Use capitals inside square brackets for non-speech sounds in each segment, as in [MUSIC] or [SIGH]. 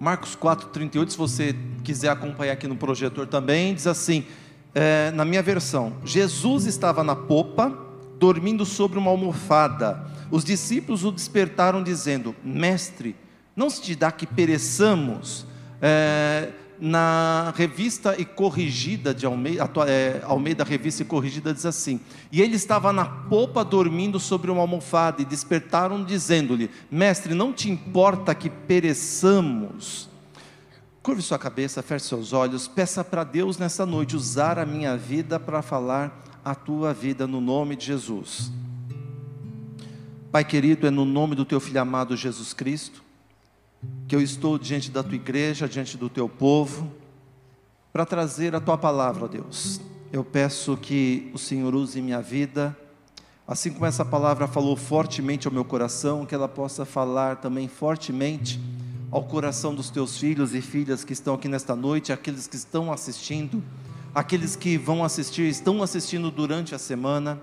Marcos 4,38, se você quiser acompanhar aqui no projetor também, diz assim: é, na minha versão, Jesus estava na popa, dormindo sobre uma almofada. Os discípulos o despertaram, dizendo: Mestre, não se te dá que pereçamos? É, na revista e corrigida de Almeida, é, Almeida Revista e Corrigida diz assim: E ele estava na popa dormindo sobre uma almofada, e despertaram dizendo-lhe: Mestre, não te importa que pereçamos? Curve sua cabeça, feche seus olhos, peça para Deus nessa noite usar a minha vida para falar a tua vida no nome de Jesus. Pai querido, é no nome do teu filho amado Jesus Cristo que eu estou diante da tua igreja, diante do teu povo, para trazer a tua palavra, Deus. Eu peço que o Senhor use minha vida, assim como essa palavra falou fortemente ao meu coração, que ela possa falar também fortemente ao coração dos teus filhos e filhas que estão aqui nesta noite, aqueles que estão assistindo, aqueles que vão assistir, estão assistindo durante a semana,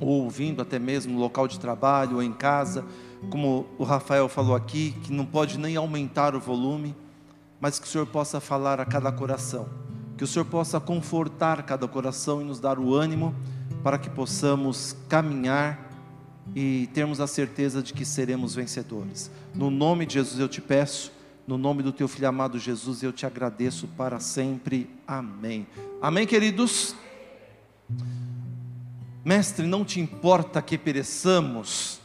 ou ouvindo até mesmo no local de trabalho ou em casa como o Rafael falou aqui, que não pode nem aumentar o volume, mas que o Senhor possa falar a cada coração, que o Senhor possa confortar cada coração e nos dar o ânimo para que possamos caminhar e termos a certeza de que seremos vencedores. No nome de Jesus eu te peço, no nome do teu filho amado Jesus, eu te agradeço para sempre. Amém. Amém, queridos. Mestre, não te importa que pereçamos,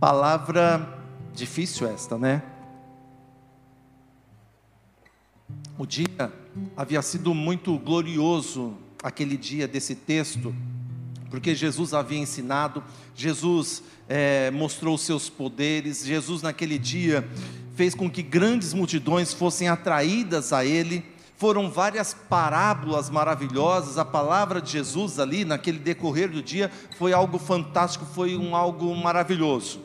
Palavra difícil esta, né? O dia havia sido muito glorioso, aquele dia desse texto, porque Jesus havia ensinado, Jesus é, mostrou seus poderes, Jesus naquele dia fez com que grandes multidões fossem atraídas a Ele, foram várias parábolas maravilhosas, a palavra de Jesus ali, naquele decorrer do dia, foi algo fantástico, foi um algo maravilhoso.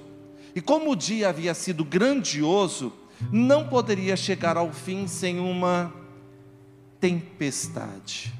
E como o dia havia sido grandioso, não poderia chegar ao fim sem uma tempestade.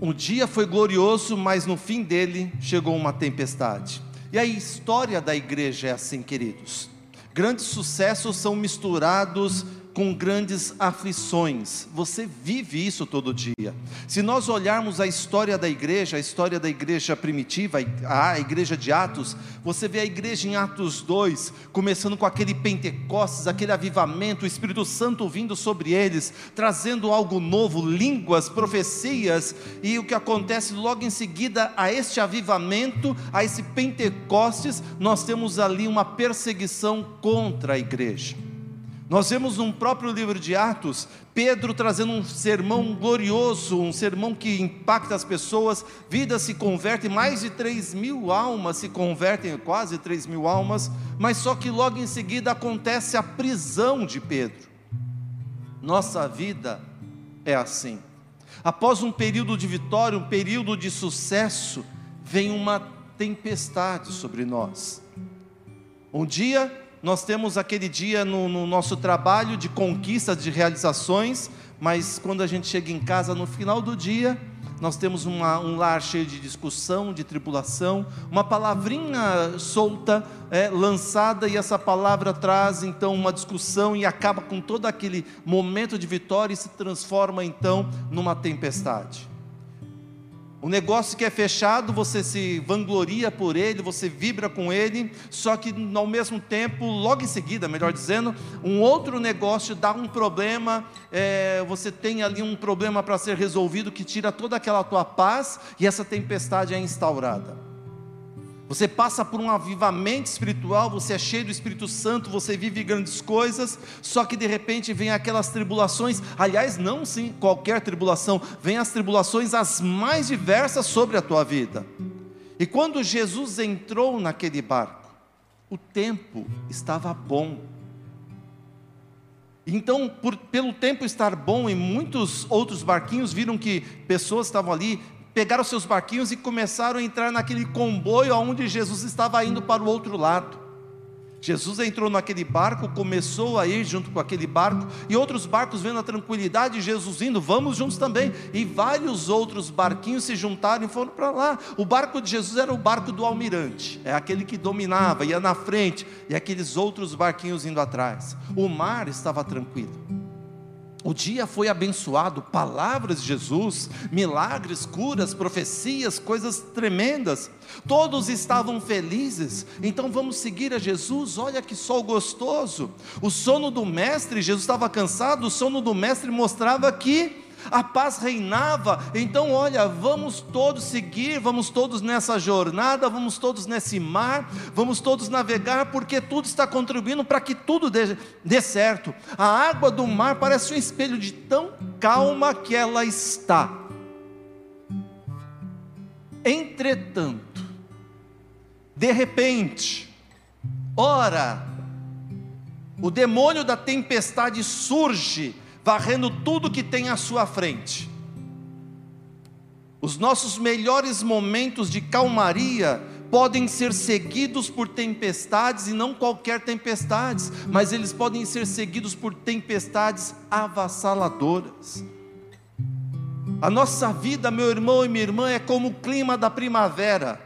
O dia foi glorioso, mas no fim dele chegou uma tempestade. E a história da igreja é assim, queridos. Grandes sucessos são misturados com grandes aflições. Você vive isso todo dia. Se nós olharmos a história da igreja, a história da igreja primitiva, a igreja de Atos, você vê a igreja em Atos 2, começando com aquele Pentecostes, aquele avivamento, o Espírito Santo vindo sobre eles, trazendo algo novo, línguas, profecias, e o que acontece logo em seguida a este avivamento, a esse Pentecostes, nós temos ali uma perseguição contra a igreja. Nós vemos no próprio livro de Atos, Pedro trazendo um sermão glorioso, um sermão que impacta as pessoas, vidas se convertem, mais de 3 mil almas se convertem, quase 3 mil almas, mas só que logo em seguida acontece a prisão de Pedro. Nossa vida é assim. Após um período de vitória, um período de sucesso, vem uma tempestade sobre nós. Um dia nós temos aquele dia no, no nosso trabalho de conquistas, de realizações, mas quando a gente chega em casa no final do dia, nós temos uma, um lar cheio de discussão, de tribulação, uma palavrinha solta é, lançada e essa palavra traz então uma discussão e acaba com todo aquele momento de vitória e se transforma então numa tempestade. O negócio que é fechado, você se vangloria por ele, você vibra com ele, só que ao mesmo tempo, logo em seguida, melhor dizendo, um outro negócio dá um problema, é, você tem ali um problema para ser resolvido que tira toda aquela tua paz e essa tempestade é instaurada. Você passa por um avivamento espiritual, você é cheio do Espírito Santo, você vive grandes coisas, só que de repente vem aquelas tribulações, aliás, não sim qualquer tribulação, vem as tribulações as mais diversas sobre a tua vida. E quando Jesus entrou naquele barco, o tempo estava bom. Então, por, pelo tempo estar bom, e muitos outros barquinhos viram que pessoas estavam ali pegaram seus barquinhos e começaram a entrar naquele comboio aonde Jesus estava indo para o outro lado. Jesus entrou naquele barco, começou a ir junto com aquele barco, e outros barcos vendo a tranquilidade, Jesus indo, vamos juntos também. E vários outros barquinhos se juntaram e foram para lá. O barco de Jesus era o barco do almirante, é aquele que dominava, ia na frente, e aqueles outros barquinhos indo atrás. O mar estava tranquilo. O dia foi abençoado, palavras de Jesus, milagres, curas, profecias, coisas tremendas. Todos estavam felizes. Então vamos seguir a Jesus. Olha que sol gostoso. O sono do mestre, Jesus estava cansado, o sono do mestre mostrava que a paz reinava. Então, olha, vamos todos seguir, vamos todos nessa jornada, vamos todos nesse mar, vamos todos navegar, porque tudo está contribuindo para que tudo dê, dê certo. A água do mar parece um espelho de tão calma que ela está. Entretanto, de repente, ora, o demônio da tempestade surge varrendo tudo que tem à sua frente. Os nossos melhores momentos de calmaria podem ser seguidos por tempestades e não qualquer tempestades, mas eles podem ser seguidos por tempestades avassaladoras. A nossa vida, meu irmão e minha irmã, é como o clima da primavera.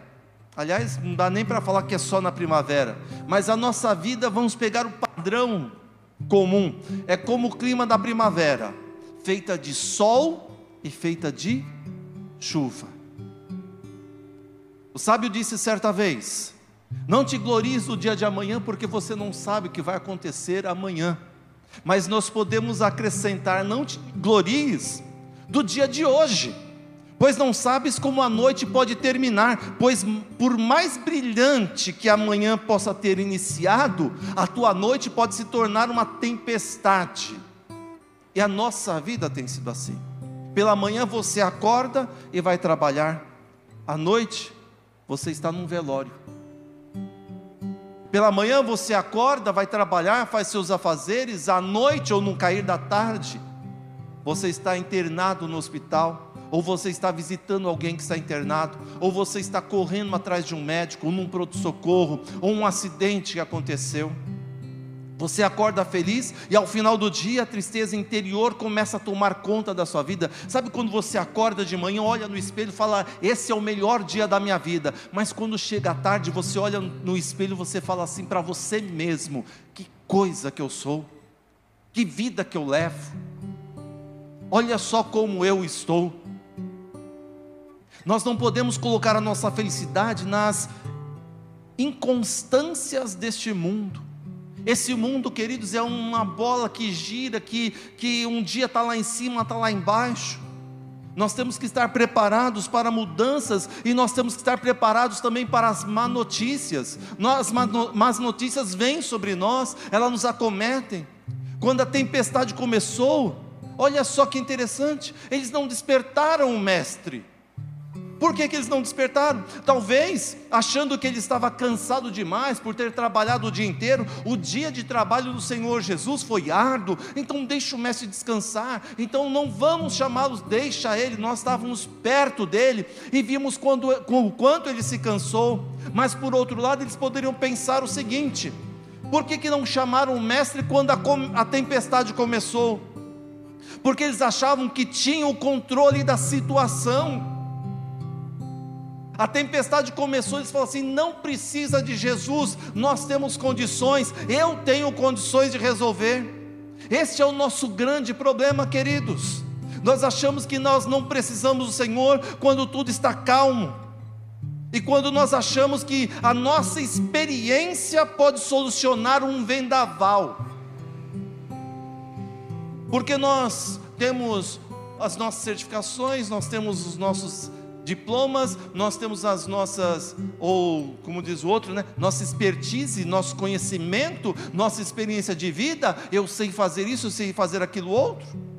Aliás, não dá nem para falar que é só na primavera, mas a nossa vida, vamos pegar o padrão comum. É como o clima da primavera, feita de sol e feita de chuva. O sábio disse certa vez: Não te glories do dia de amanhã, porque você não sabe o que vai acontecer amanhã. Mas nós podemos acrescentar: Não te glories do dia de hoje pois não sabes como a noite pode terminar, pois por mais brilhante que a manhã possa ter iniciado, a tua noite pode se tornar uma tempestade. E a nossa vida tem sido assim. Pela manhã você acorda e vai trabalhar, à noite você está num velório. Pela manhã você acorda, vai trabalhar, faz seus afazeres, à noite ou no cair da tarde, você está internado no hospital ou você está visitando alguém que está internado, ou você está correndo atrás de um médico, ou num pronto-socorro, ou um acidente que aconteceu. Você acorda feliz e ao final do dia a tristeza interior começa a tomar conta da sua vida. Sabe quando você acorda de manhã, olha no espelho e fala: Esse é o melhor dia da minha vida. Mas quando chega a tarde, você olha no espelho e você fala assim para você mesmo: Que coisa que eu sou, que vida que eu levo. Olha só como eu estou. Nós não podemos colocar a nossa felicidade nas inconstâncias deste mundo. Esse mundo, queridos, é uma bola que gira, que, que um dia está lá em cima, está lá embaixo. Nós temos que estar preparados para mudanças e nós temos que estar preparados também para as má notícias. As más notícias vêm sobre nós, elas nos acometem. Quando a tempestade começou, olha só que interessante, eles não despertaram o mestre. Por que, que eles não despertaram? Talvez achando que ele estava cansado demais por ter trabalhado o dia inteiro. O dia de trabalho do Senhor Jesus foi árduo, então deixa o mestre descansar. Então não vamos chamá-los, deixa ele. Nós estávamos perto dele e vimos quando, o quanto ele se cansou. Mas por outro lado, eles poderiam pensar o seguinte: por que, que não chamaram o mestre quando a, a tempestade começou? Porque eles achavam que tinham o controle da situação. A tempestade começou, eles falaram assim: não precisa de Jesus, nós temos condições, eu tenho condições de resolver. Este é o nosso grande problema, queridos. Nós achamos que nós não precisamos do Senhor quando tudo está calmo, e quando nós achamos que a nossa experiência pode solucionar um vendaval, porque nós temos as nossas certificações, nós temos os nossos diplomas, nós temos as nossas, ou como diz o outro, né? Nossa expertise, nosso conhecimento, nossa experiência de vida, eu sei fazer isso, eu sei fazer aquilo outro.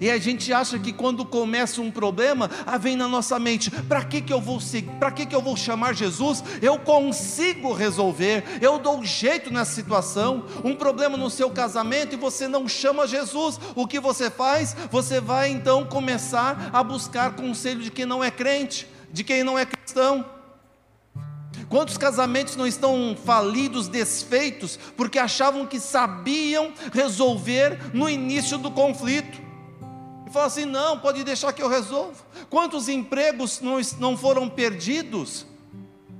E a gente acha que quando começa um problema, ah, vem na nossa mente: para que, que eu vou para que, que eu vou chamar Jesus? Eu consigo resolver, eu dou jeito nessa situação. Um problema no seu casamento e você não chama Jesus, o que você faz? Você vai então começar a buscar conselho de quem não é crente, de quem não é cristão. Quantos casamentos não estão falidos, desfeitos, porque achavam que sabiam resolver no início do conflito? Falam assim: não, pode deixar que eu resolvo. Quantos empregos não, não foram perdidos,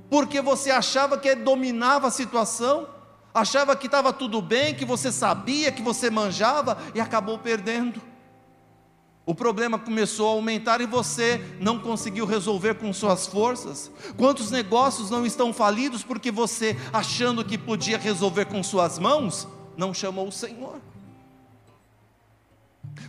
porque você achava que dominava a situação, achava que estava tudo bem, que você sabia, que você manjava e acabou perdendo? O problema começou a aumentar e você não conseguiu resolver com suas forças. Quantos negócios não estão falidos porque você, achando que podia resolver com suas mãos, não chamou o Senhor?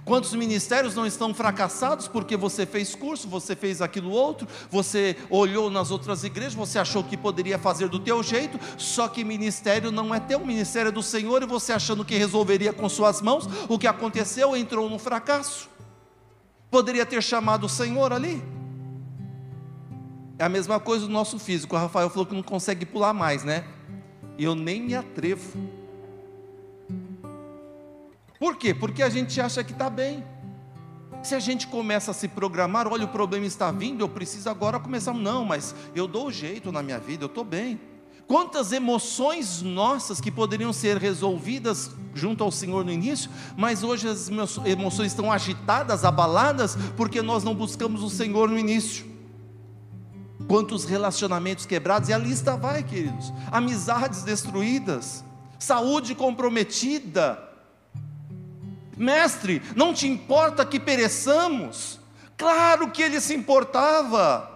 Quantos ministérios não estão fracassados porque você fez curso, você fez aquilo outro, você olhou nas outras igrejas, você achou que poderia fazer do teu jeito, só que ministério não é teu, ministério é do Senhor e você achando que resolveria com suas mãos, o que aconteceu entrou no fracasso. Poderia ter chamado o Senhor ali. É a mesma coisa do nosso físico. O Rafael falou que não consegue pular mais, né? Eu nem me atrevo. Por quê? Porque a gente acha que está bem. Se a gente começa a se programar, olha, o problema está vindo, eu preciso agora começar. Não, mas eu dou jeito na minha vida, eu estou bem. Quantas emoções nossas que poderiam ser resolvidas junto ao Senhor no início, mas hoje as emoções estão agitadas, abaladas, porque nós não buscamos o Senhor no início. Quantos relacionamentos quebrados, e a lista vai, queridos: amizades destruídas, saúde comprometida. Mestre, não te importa que pereçamos? Claro que ele se importava,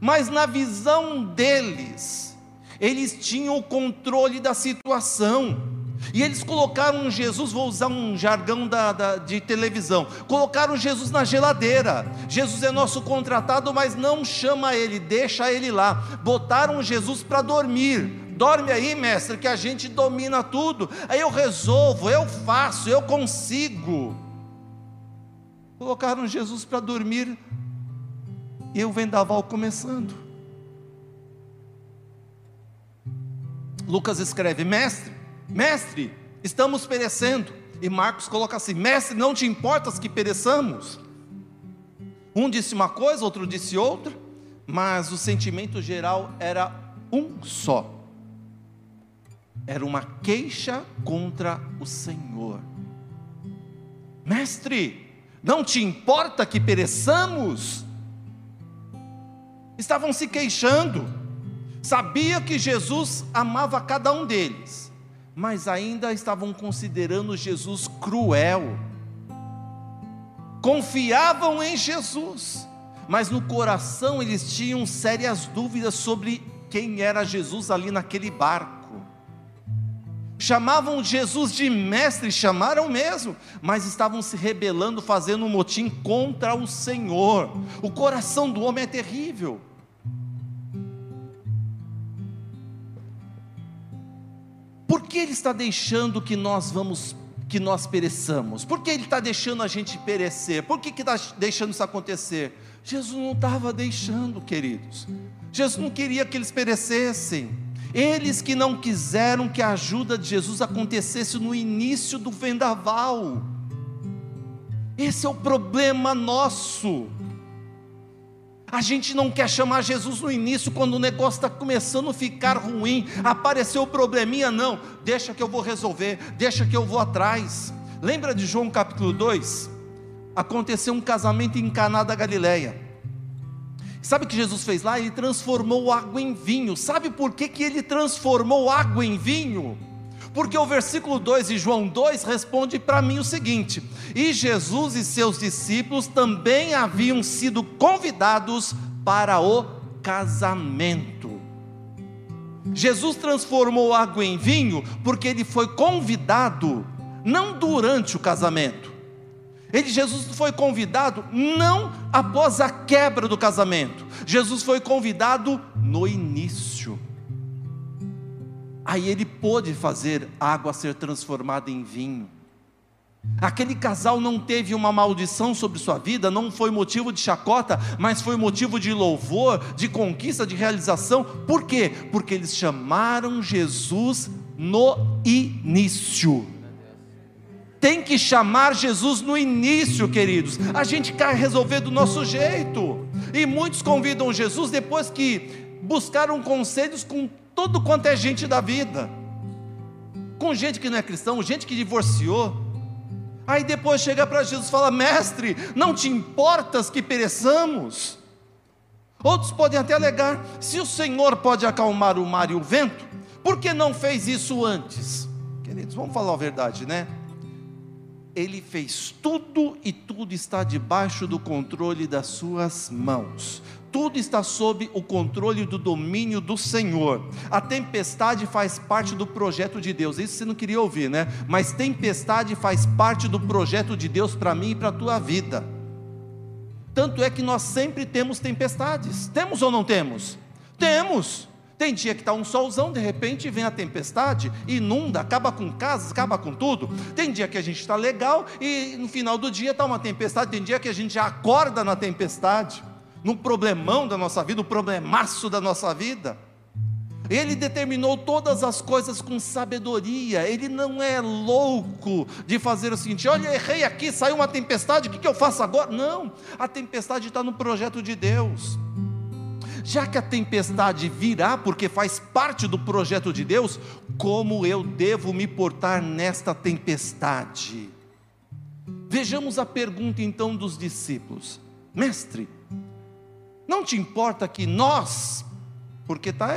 mas na visão deles, eles tinham o controle da situação. E eles colocaram Jesus, vou usar um jargão da, da, de televisão, colocaram Jesus na geladeira. Jesus é nosso contratado, mas não chama ele, deixa ele lá. Botaram Jesus para dormir. Dorme aí, mestre, que a gente domina tudo. Aí eu resolvo, eu faço, eu consigo. Colocaram Jesus para dormir e o vendaval começando. Lucas escreve: Mestre, mestre, estamos perecendo. E Marcos coloca assim: Mestre, não te importas que pereçamos? Um disse uma coisa, outro disse outra, mas o sentimento geral era um só. Era uma queixa contra o Senhor. Mestre, não te importa que pereçamos? Estavam se queixando sabia que Jesus amava cada um deles, mas ainda estavam considerando Jesus cruel. Confiavam em Jesus, mas no coração eles tinham sérias dúvidas sobre quem era Jesus ali naquele barco. Chamavam Jesus de mestre, chamaram mesmo, mas estavam se rebelando, fazendo um motim contra o Senhor. O coração do homem é terrível. Por que ele está deixando que nós vamos que nós pereçamos? Por que ele está deixando a gente perecer? Por que está deixando isso acontecer? Jesus não estava deixando, queridos. Jesus não queria que eles perecessem. Eles que não quiseram que a ajuda de Jesus acontecesse no início do vendaval. Esse é o problema nosso. A gente não quer chamar Jesus no início, quando o negócio está começando a ficar ruim, apareceu o probleminha, não, deixa que eu vou resolver, deixa que eu vou atrás. Lembra de João capítulo 2? Aconteceu um casamento em Caná da Galileia. Sabe o que Jesus fez lá? Ele transformou água em vinho. Sabe por que, que ele transformou água em vinho? Porque o versículo 2 de João 2 responde para mim o seguinte: E Jesus e seus discípulos também haviam sido convidados para o casamento. Jesus transformou água em vinho porque ele foi convidado não durante o casamento. Ele, Jesus foi convidado não após a quebra do casamento. Jesus foi convidado no início. Aí ele pôde fazer água ser transformada em vinho. Aquele casal não teve uma maldição sobre sua vida, não foi motivo de chacota, mas foi motivo de louvor, de conquista, de realização. Por quê? Porque eles chamaram Jesus no início. Tem que chamar Jesus no início, queridos. A gente quer resolver do nosso jeito. E muitos convidam Jesus depois que buscaram conselhos com todo quanto é gente da vida, com gente que não é cristão, gente que divorciou. Aí depois chega para Jesus e fala: Mestre, não te importas que pereçamos? Outros podem até alegar: se o Senhor pode acalmar o mar e o vento, por que não fez isso antes? Queridos, vamos falar a verdade, né? Ele fez tudo e tudo está debaixo do controle das suas mãos tudo está sob o controle do domínio do Senhor. A tempestade faz parte do projeto de Deus. Isso você não queria ouvir, né? Mas tempestade faz parte do projeto de Deus para mim e para a tua vida. Tanto é que nós sempre temos tempestades. Temos ou não temos? Temos. Tem dia que está um solzão, de repente vem a tempestade, inunda, acaba com casas, acaba com tudo. Tem dia que a gente está legal e no final do dia está uma tempestade. Tem dia que a gente já acorda na tempestade no problemão da nossa vida, o problemaço da nossa vida. Ele determinou todas as coisas com sabedoria, ele não é louco de fazer o seguinte: olha, errei aqui, saiu uma tempestade, o que, que eu faço agora? Não, a tempestade está no projeto de Deus. Já que a tempestade virá, porque faz parte do projeto de Deus, como eu devo me portar nesta tempestade? Vejamos a pergunta então dos discípulos: Mestre, não te importa que nós, porque está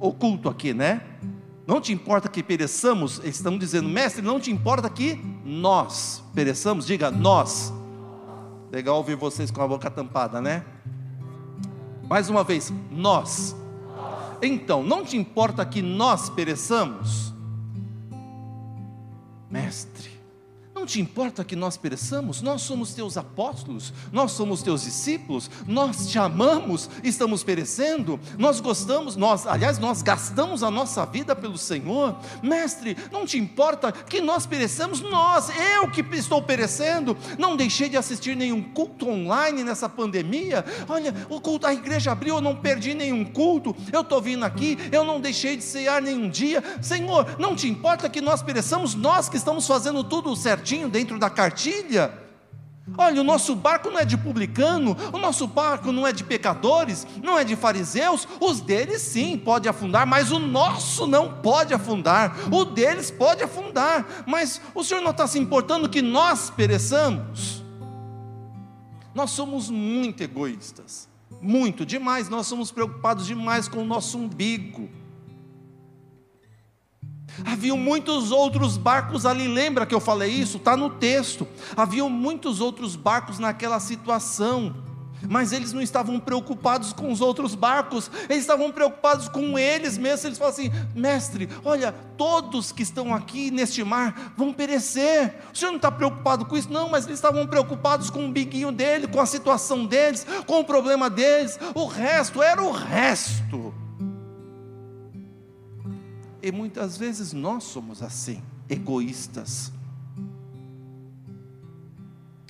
oculto aqui, né? Não te importa que pereçamos, eles estão dizendo, mestre, não te importa que nós pereçamos, diga nós. Legal ouvir vocês com a boca tampada, né? Mais uma vez, nós. Então, não te importa que nós pereçamos? Mestre, não te importa que nós pereçamos? Nós somos teus apóstolos, nós somos teus discípulos, nós te amamos, estamos perecendo, nós gostamos, nós, aliás, nós gastamos a nossa vida pelo Senhor. Mestre, não te importa que nós pereçamos? Nós, eu que estou perecendo, não deixei de assistir nenhum culto online nessa pandemia. Olha, o culto, a igreja abriu, eu não perdi nenhum culto, eu estou vindo aqui, eu não deixei de cear nenhum dia. Senhor, não te importa que nós pereçamos? Nós que estamos fazendo tudo certo certinho dentro da cartilha. Olha, o nosso barco não é de publicano, o nosso barco não é de pecadores, não é de fariseus, os deles sim pode afundar, mas o nosso não pode afundar, o deles pode afundar, mas o Senhor não está se importando que nós pereçamos. Nós somos muito egoístas, muito, demais, nós somos preocupados demais com o nosso umbigo. Havia muitos outros barcos ali, lembra que eu falei isso? Está no texto. Havia muitos outros barcos naquela situação, mas eles não estavam preocupados com os outros barcos, eles estavam preocupados com eles mesmos. Eles falam assim: mestre, olha, todos que estão aqui neste mar vão perecer. O senhor não está preocupado com isso? Não, mas eles estavam preocupados com o biguinho dele, com a situação deles, com o problema deles. O resto era o resto. E muitas vezes nós somos assim, egoístas.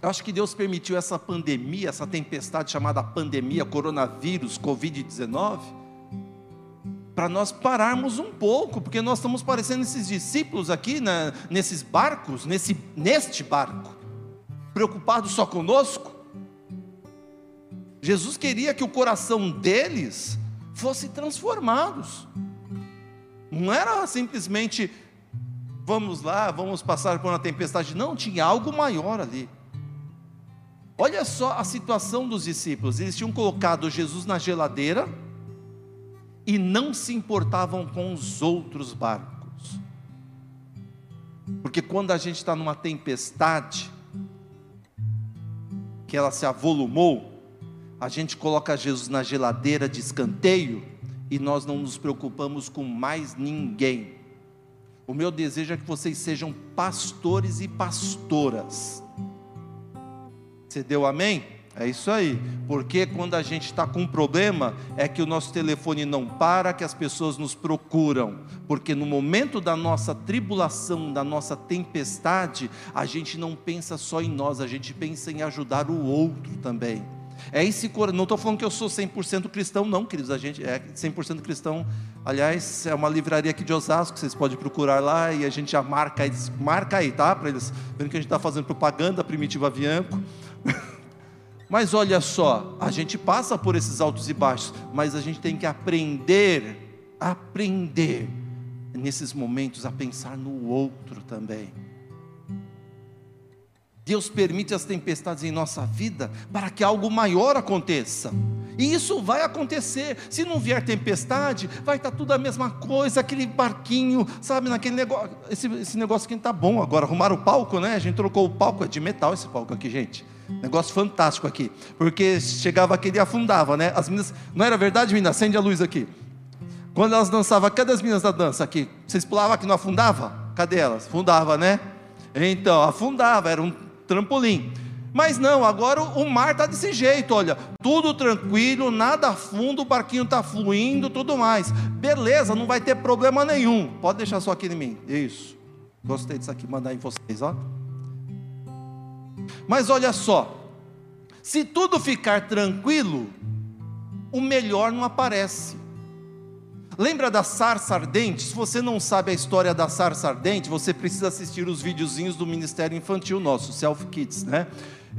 Eu acho que Deus permitiu essa pandemia, essa tempestade chamada pandemia, coronavírus, Covid-19, para nós pararmos um pouco, porque nós estamos parecendo esses discípulos aqui, né, nesses barcos, nesse, neste barco, preocupados só conosco. Jesus queria que o coração deles fosse transformados. Não era simplesmente, vamos lá, vamos passar por uma tempestade. Não, tinha algo maior ali. Olha só a situação dos discípulos. Eles tinham colocado Jesus na geladeira e não se importavam com os outros barcos. Porque quando a gente está numa tempestade, que ela se avolumou, a gente coloca Jesus na geladeira de escanteio e nós não nos preocupamos com mais ninguém. O meu desejo é que vocês sejam pastores e pastoras. Você deu amém? É isso aí, porque quando a gente está com um problema, é que o nosso telefone não para, que as pessoas nos procuram, porque no momento da nossa tribulação, da nossa tempestade, a gente não pensa só em nós, a gente pensa em ajudar o outro também. É esse não estou falando que eu sou 100% cristão, não, queridos. A gente é 100% cristão. Aliás, é uma livraria aqui de Osasco, vocês podem procurar lá e a gente já marca, marca aí, tá? Para eles verem que a gente está fazendo propaganda Primitiva Avianco. [LAUGHS] Mas olha só, a gente passa por esses altos e baixos, mas a gente tem que aprender, aprender nesses momentos a pensar no outro também. Deus permite as tempestades em nossa vida para que algo maior aconteça. E isso vai acontecer. Se não vier tempestade, vai estar tudo a mesma coisa, aquele barquinho, sabe, naquele negócio. Esse, esse negócio aqui está bom agora. Arrumaram o palco, né? A gente trocou o palco, é de metal esse palco aqui, gente. Negócio fantástico aqui. Porque chegava aquele e afundava, né? As meninas. Não era verdade, menina? Acende a luz aqui. Quando elas dançavam, cadê as meninas da dança aqui? Vocês pulavam aqui, não afundava? Cadê elas? Afundava, né? Então, afundava, era um trampolim. Mas não, agora o mar está desse jeito, olha, tudo tranquilo, nada fundo, o barquinho está fluindo, tudo mais. Beleza, não vai ter problema nenhum. Pode deixar só aqui em mim. Isso. Gostei disso aqui, mandar em vocês, ó. Mas olha só, se tudo ficar tranquilo, o melhor não aparece. Lembra da sarça ardente? Se você não sabe a história da sarça ardente, você precisa assistir os videozinhos do Ministério Infantil nosso, Self Kids, né?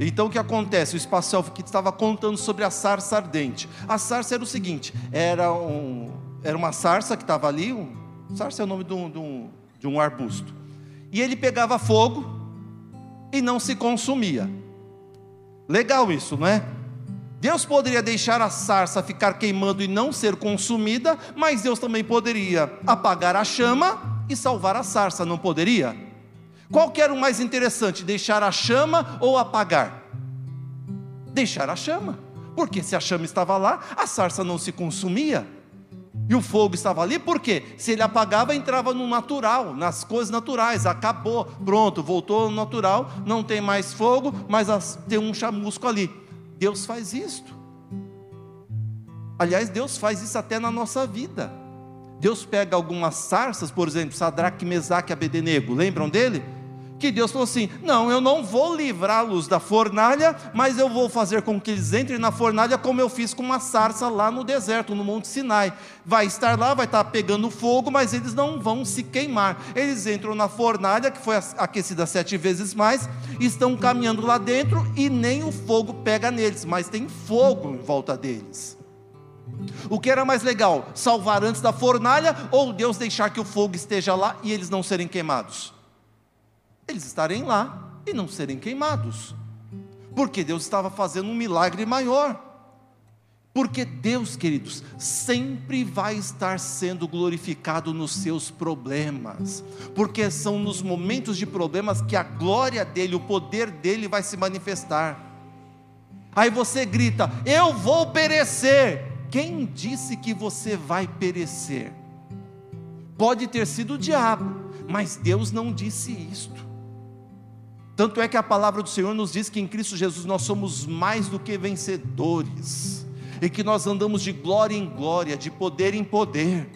Então o que acontece? O Espaço Self Kids estava contando sobre a sarça ardente. A sarça era o seguinte: era, um, era uma sarça que estava ali, um, sarça é o nome de um, de, um, de um arbusto. E ele pegava fogo e não se consumia. Legal isso, não é? Deus poderia deixar a sarça ficar queimando e não ser consumida, mas Deus também poderia apagar a chama e salvar a sarça, não poderia? Qual que era o mais interessante, deixar a chama ou apagar? Deixar a chama, porque se a chama estava lá, a sarça não se consumia. E o fogo estava ali, por quê? Se ele apagava, entrava no natural, nas coisas naturais, acabou, pronto, voltou ao natural, não tem mais fogo, mas tem um chamusco ali. Deus faz isto. Aliás, Deus faz isso até na nossa vida. Deus pega algumas sarças, por exemplo, Sadraque, Mesaque e Abednego, lembram dele? Que Deus falou assim: Não, eu não vou livrá-los da fornalha, mas eu vou fazer com que eles entrem na fornalha, como eu fiz com uma sarça lá no deserto, no Monte Sinai. Vai estar lá, vai estar pegando fogo, mas eles não vão se queimar. Eles entram na fornalha, que foi aquecida sete vezes mais, estão caminhando lá dentro e nem o fogo pega neles, mas tem fogo em volta deles. O que era mais legal, salvar antes da fornalha ou Deus deixar que o fogo esteja lá e eles não serem queimados? Eles estarem lá e não serem queimados. Porque Deus estava fazendo um milagre maior. Porque Deus, queridos, sempre vai estar sendo glorificado nos seus problemas. Porque são nos momentos de problemas que a glória dele, o poder dele vai se manifestar. Aí você grita: Eu vou perecer. Quem disse que você vai perecer? Pode ter sido o diabo, mas Deus não disse isto. Tanto é que a palavra do Senhor nos diz que em Cristo Jesus nós somos mais do que vencedores, e que nós andamos de glória em glória, de poder em poder.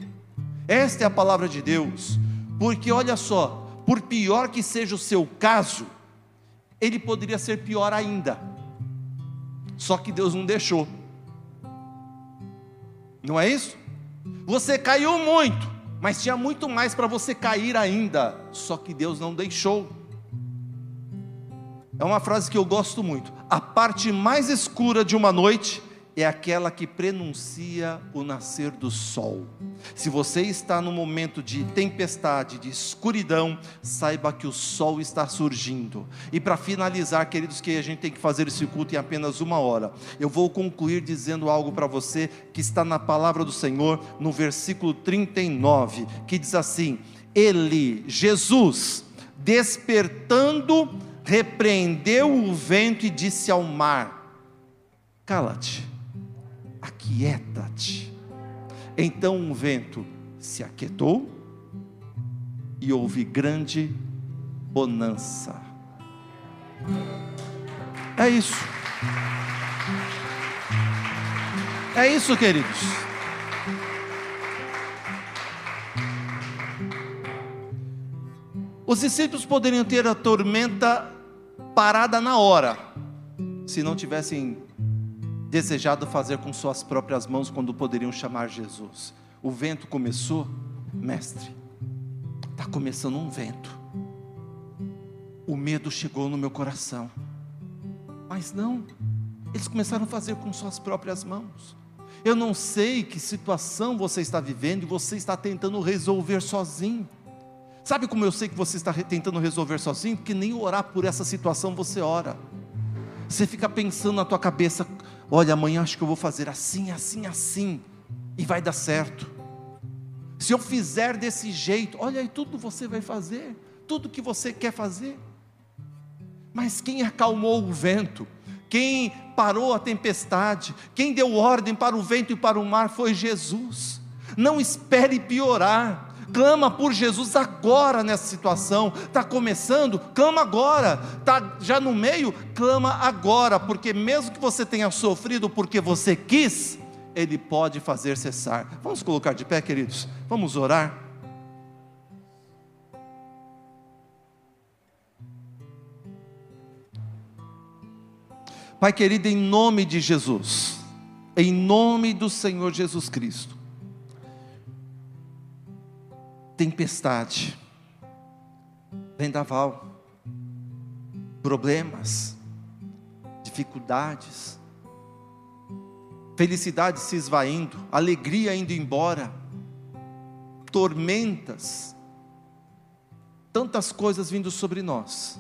Esta é a palavra de Deus, porque olha só, por pior que seja o seu caso, ele poderia ser pior ainda, só que Deus não deixou, não é isso? Você caiu muito, mas tinha muito mais para você cair ainda, só que Deus não deixou. É uma frase que eu gosto muito. A parte mais escura de uma noite é aquela que prenuncia o nascer do sol. Se você está no momento de tempestade, de escuridão, saiba que o sol está surgindo. E para finalizar, queridos, que a gente tem que fazer esse culto em apenas uma hora, eu vou concluir dizendo algo para você que está na palavra do Senhor, no versículo 39, que diz assim: Ele, Jesus, despertando repreendeu o vento e disse ao mar: Cala-te, aquieta-te. Então o vento se aquietou e houve grande bonança. É isso. É isso, queridos. Os discípulos poderiam ter a tormenta parada na hora, se não tivessem desejado fazer com suas próprias mãos quando poderiam chamar Jesus. O vento começou, mestre, está começando um vento. O medo chegou no meu coração, mas não, Eles começaram a fazer com suas próprias mãos. Eu não sei que situação você está vivendo e você está tentando resolver sozinho. Sabe como eu sei que você está tentando resolver sozinho? Porque nem orar por essa situação você ora. Você fica pensando na tua cabeça, olha, amanhã acho que eu vou fazer assim, assim, assim, e vai dar certo. Se eu fizer desse jeito, olha aí tudo você vai fazer, tudo que você quer fazer. Mas quem acalmou o vento? Quem parou a tempestade? Quem deu ordem para o vento e para o mar foi Jesus. Não espere piorar clama por Jesus agora nessa situação. Está começando? Clama agora. Está já no meio? Clama agora, porque mesmo que você tenha sofrido porque você quis, Ele pode fazer cessar. Vamos colocar de pé, queridos? Vamos orar? Pai querido, em nome de Jesus, em nome do Senhor Jesus Cristo, tempestade, vendaval, problemas, dificuldades, felicidade se esvaindo, alegria indo embora, tormentas, tantas coisas vindo sobre nós.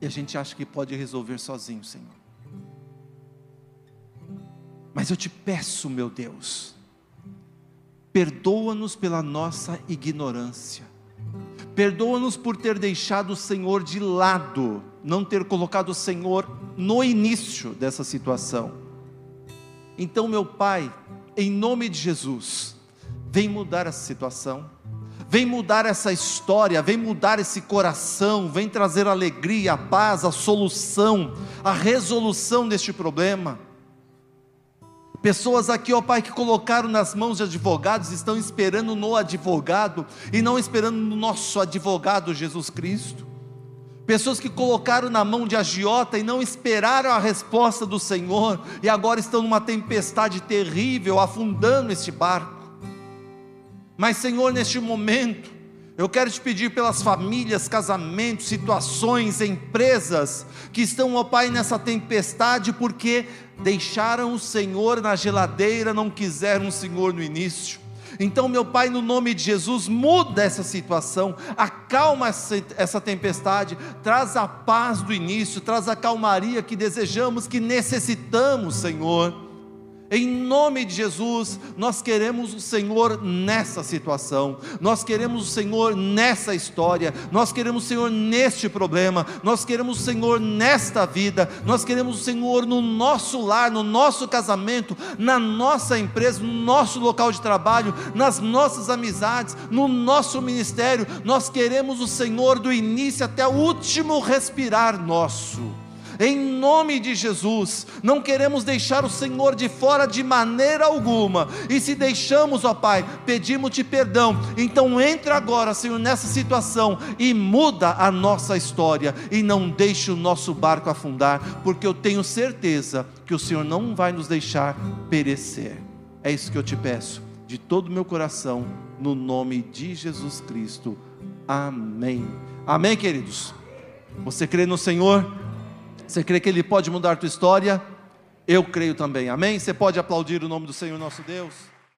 E a gente acha que pode resolver sozinho, Senhor. Mas eu te peço, meu Deus, Perdoa-nos pela nossa ignorância. Perdoa-nos por ter deixado o Senhor de lado, não ter colocado o Senhor no início dessa situação. Então, meu Pai, em nome de Jesus, vem mudar essa situação, vem mudar essa história, vem mudar esse coração, vem trazer alegria, a paz, a solução, a resolução deste problema. Pessoas aqui, ó Pai, que colocaram nas mãos de advogados, estão esperando no advogado e não esperando no nosso advogado Jesus Cristo. Pessoas que colocaram na mão de agiota e não esperaram a resposta do Senhor e agora estão numa tempestade terrível, afundando este barco. Mas, Senhor, neste momento, eu quero te pedir pelas famílias, casamentos, situações, empresas que estão, ó Pai, nessa tempestade, porque deixaram o Senhor na geladeira, não quiseram o Senhor no início. Então, meu Pai, no nome de Jesus, muda essa situação, acalma essa tempestade, traz a paz do início, traz a calmaria que desejamos, que necessitamos, Senhor. Em nome de Jesus, nós queremos o Senhor nessa situação, nós queremos o Senhor nessa história, nós queremos o Senhor neste problema, nós queremos o Senhor nesta vida, nós queremos o Senhor no nosso lar, no nosso casamento, na nossa empresa, no nosso local de trabalho, nas nossas amizades, no nosso ministério, nós queremos o Senhor do início até o último respirar nosso em nome de Jesus. Não queremos deixar o Senhor de fora de maneira alguma, e se deixamos, ó Pai, pedimos-te perdão. Então entra agora, Senhor, nessa situação e muda a nossa história, e não deixe o nosso barco afundar, porque eu tenho certeza que o Senhor não vai nos deixar perecer. É isso que eu te peço, de todo o meu coração, no nome de Jesus Cristo. Amém. Amém, queridos. Você crê no Senhor? Você crê que Ele pode mudar a tua história? Eu creio também, amém? Você pode aplaudir o nome do Senhor nosso Deus?